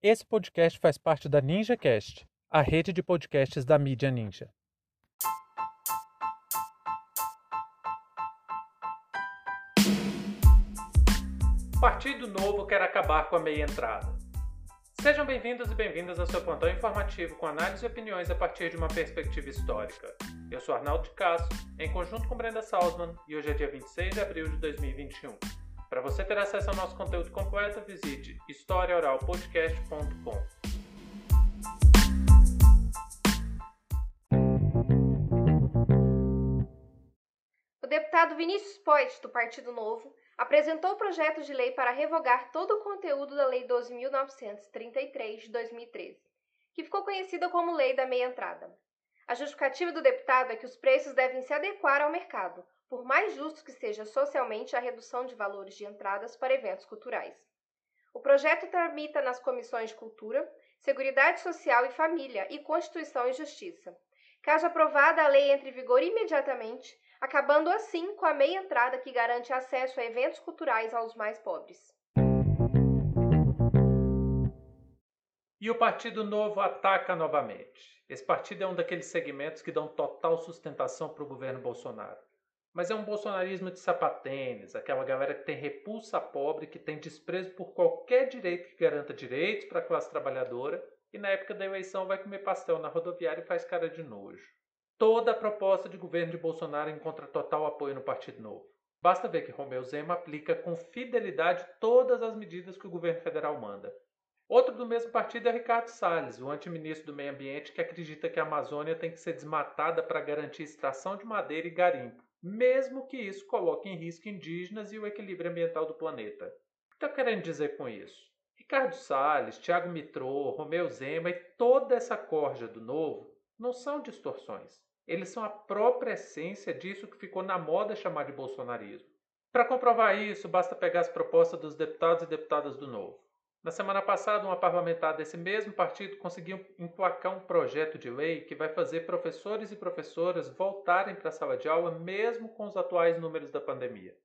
Esse podcast faz parte da NinjaCast, a rede de podcasts da mídia Ninja. Partido Novo quer acabar com a meia entrada. Sejam bem-vindos e bem-vindas ao seu plantão informativo com análise e opiniões a partir de uma perspectiva histórica. Eu sou Arnaldo de Castro, em conjunto com Brenda Salzman, e hoje é dia 26 de abril de 2021. Para você ter acesso ao nosso conteúdo completo, visite historiaoralpodcast.com. O deputado Vinícius Poit, do Partido Novo, apresentou o projeto de lei para revogar todo o conteúdo da Lei 12.933 de 2013, que ficou conhecida como Lei da Meia Entrada. A justificativa do deputado é que os preços devem se adequar ao mercado, por mais justo que seja socialmente a redução de valores de entradas para eventos culturais. O projeto tramita nas comissões de Cultura, Seguridade Social e Família e Constituição e Justiça. Caso aprovada, a lei entre em vigor imediatamente, acabando assim com a meia entrada que garante acesso a eventos culturais aos mais pobres. E o Partido Novo ataca novamente. Esse partido é um daqueles segmentos que dão total sustentação para o governo Bolsonaro. Mas é um bolsonarismo de sapatênis, aquela galera que tem repulsa pobre, que tem desprezo por qualquer direito que garanta direitos para a classe trabalhadora e na época da eleição vai comer pastel na rodoviária e faz cara de nojo. Toda a proposta de governo de Bolsonaro encontra total apoio no Partido Novo. Basta ver que Romeu Zema aplica com fidelidade todas as medidas que o governo federal manda. Outro do mesmo partido é Ricardo Salles, o antiministro do Meio Ambiente que acredita que a Amazônia tem que ser desmatada para garantir extração de madeira e garimpo mesmo que isso coloque em risco indígenas e o equilíbrio ambiental do planeta. O que estou querendo dizer com isso? Ricardo Salles, Tiago Mitrô, Romeu Zema e toda essa corja do novo não são distorções. Eles são a própria essência disso que ficou na moda chamar de bolsonarismo. Para comprovar isso, basta pegar as propostas dos deputados e deputadas do Novo. Na semana passada, uma parlamentar desse mesmo partido conseguiu emplacar um projeto de lei que vai fazer professores e professoras voltarem para a sala de aula mesmo com os atuais números da pandemia.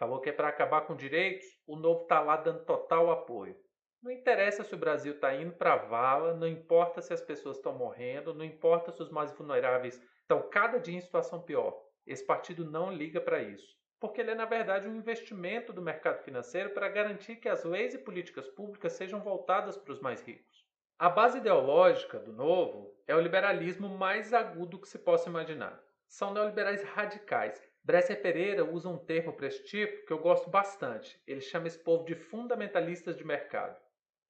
Falou que é para acabar com direitos, o novo está lá dando total apoio. Não interessa se o Brasil está indo para a vala, não importa se as pessoas estão morrendo, não importa se os mais vulneráveis estão cada dia em situação pior. Esse partido não liga para isso porque ele é, na verdade, um investimento do mercado financeiro para garantir que as leis e políticas públicas sejam voltadas para os mais ricos. A base ideológica do novo é o liberalismo mais agudo que se possa imaginar. São neoliberais radicais. Bresser Pereira usa um termo para esse tipo que eu gosto bastante. Ele chama esse povo de fundamentalistas de mercado.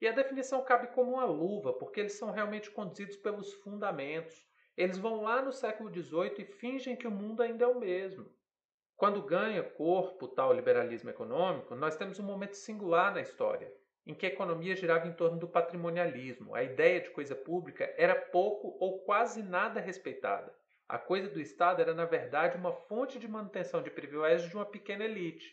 E a definição cabe como uma luva, porque eles são realmente conduzidos pelos fundamentos. Eles vão lá no século XVIII e fingem que o mundo ainda é o mesmo. Quando ganha corpo tal liberalismo econômico, nós temos um momento singular na história, em que a economia girava em torno do patrimonialismo. A ideia de coisa pública era pouco ou quase nada respeitada. A coisa do Estado era, na verdade, uma fonte de manutenção de privilégios de uma pequena elite.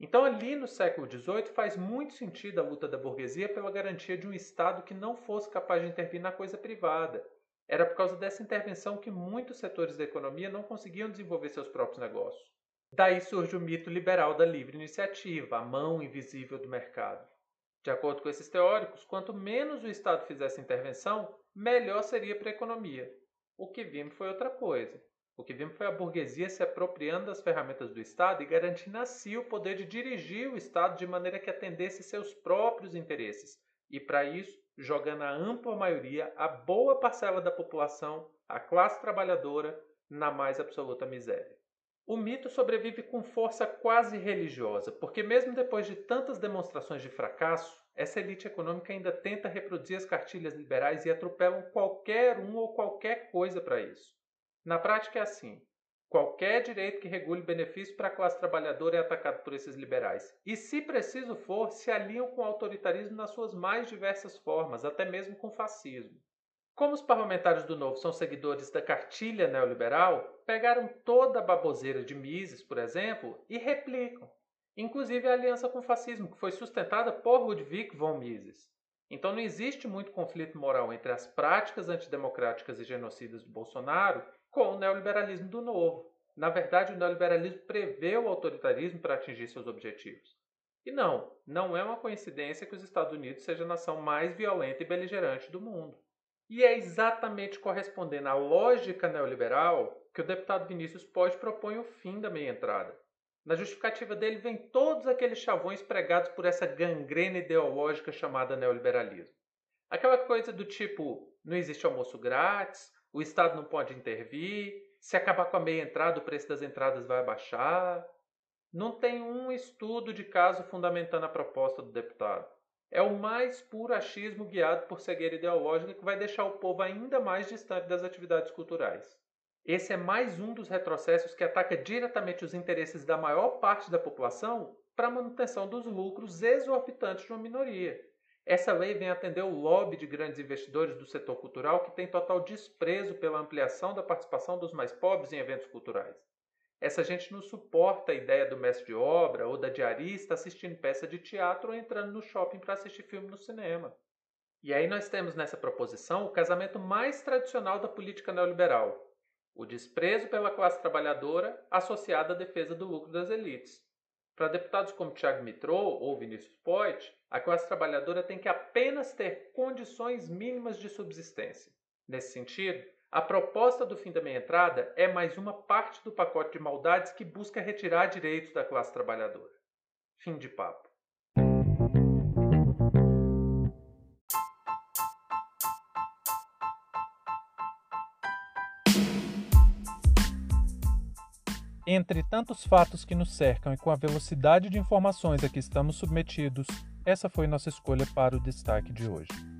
Então, ali no século XVIII, faz muito sentido a luta da burguesia pela garantia de um Estado que não fosse capaz de intervir na coisa privada. Era por causa dessa intervenção que muitos setores da economia não conseguiam desenvolver seus próprios negócios. Daí surge o mito liberal da livre iniciativa, a mão invisível do mercado. De acordo com esses teóricos, quanto menos o Estado fizesse intervenção, melhor seria para a economia. O que vimos foi outra coisa. O que vimos foi a burguesia se apropriando das ferramentas do Estado e garantindo a si o poder de dirigir o Estado de maneira que atendesse seus próprios interesses. E para isso, jogando a ampla maioria, a boa parcela da população, a classe trabalhadora, na mais absoluta miséria. O mito sobrevive com força quase religiosa, porque, mesmo depois de tantas demonstrações de fracasso, essa elite econômica ainda tenta reproduzir as cartilhas liberais e atropelam qualquer um ou qualquer coisa para isso. Na prática é assim: qualquer direito que regule benefício para a classe trabalhadora é atacado por esses liberais. E, se preciso for, se aliam com o autoritarismo nas suas mais diversas formas, até mesmo com fascismo. Como os parlamentares do Novo são seguidores da cartilha neoliberal, pegaram toda a baboseira de Mises, por exemplo, e replicam, inclusive a aliança com o fascismo, que foi sustentada por Ludwig von Mises. Então não existe muito conflito moral entre as práticas antidemocráticas e genocidas do Bolsonaro com o neoliberalismo do Novo. Na verdade, o neoliberalismo prevê o autoritarismo para atingir seus objetivos. E não, não é uma coincidência que os Estados Unidos seja a nação mais violenta e beligerante do mundo. E é exatamente correspondendo à lógica neoliberal que o deputado Vinícius pode propõe o fim da meia-entrada. Na justificativa dele vem todos aqueles chavões pregados por essa gangrena ideológica chamada neoliberalismo. Aquela coisa do tipo, não existe almoço grátis, o Estado não pode intervir, se acabar com a meia entrada, o preço das entradas vai baixar. Não tem um estudo de caso fundamentando a proposta do deputado. É o mais puro achismo guiado por cegueira ideológica que vai deixar o povo ainda mais distante das atividades culturais. Esse é mais um dos retrocessos que ataca diretamente os interesses da maior parte da população para a manutenção dos lucros exorbitantes de uma minoria. Essa lei vem atender o lobby de grandes investidores do setor cultural que tem total desprezo pela ampliação da participação dos mais pobres em eventos culturais. Essa gente não suporta a ideia do mestre de obra ou da diarista assistindo peça de teatro ou entrando no shopping para assistir filme no cinema. E aí nós temos nessa proposição o casamento mais tradicional da política neoliberal, o desprezo pela classe trabalhadora associado à defesa do lucro das elites. Para deputados como Tiago Mitrou ou Vinícius Poit, a classe trabalhadora tem que apenas ter condições mínimas de subsistência. Nesse sentido, a proposta do fim da meia-entrada é mais uma parte do pacote de maldades que busca retirar direitos da classe trabalhadora. Fim de papo. Entre tantos fatos que nos cercam e com a velocidade de informações a que estamos submetidos, essa foi nossa escolha para o destaque de hoje.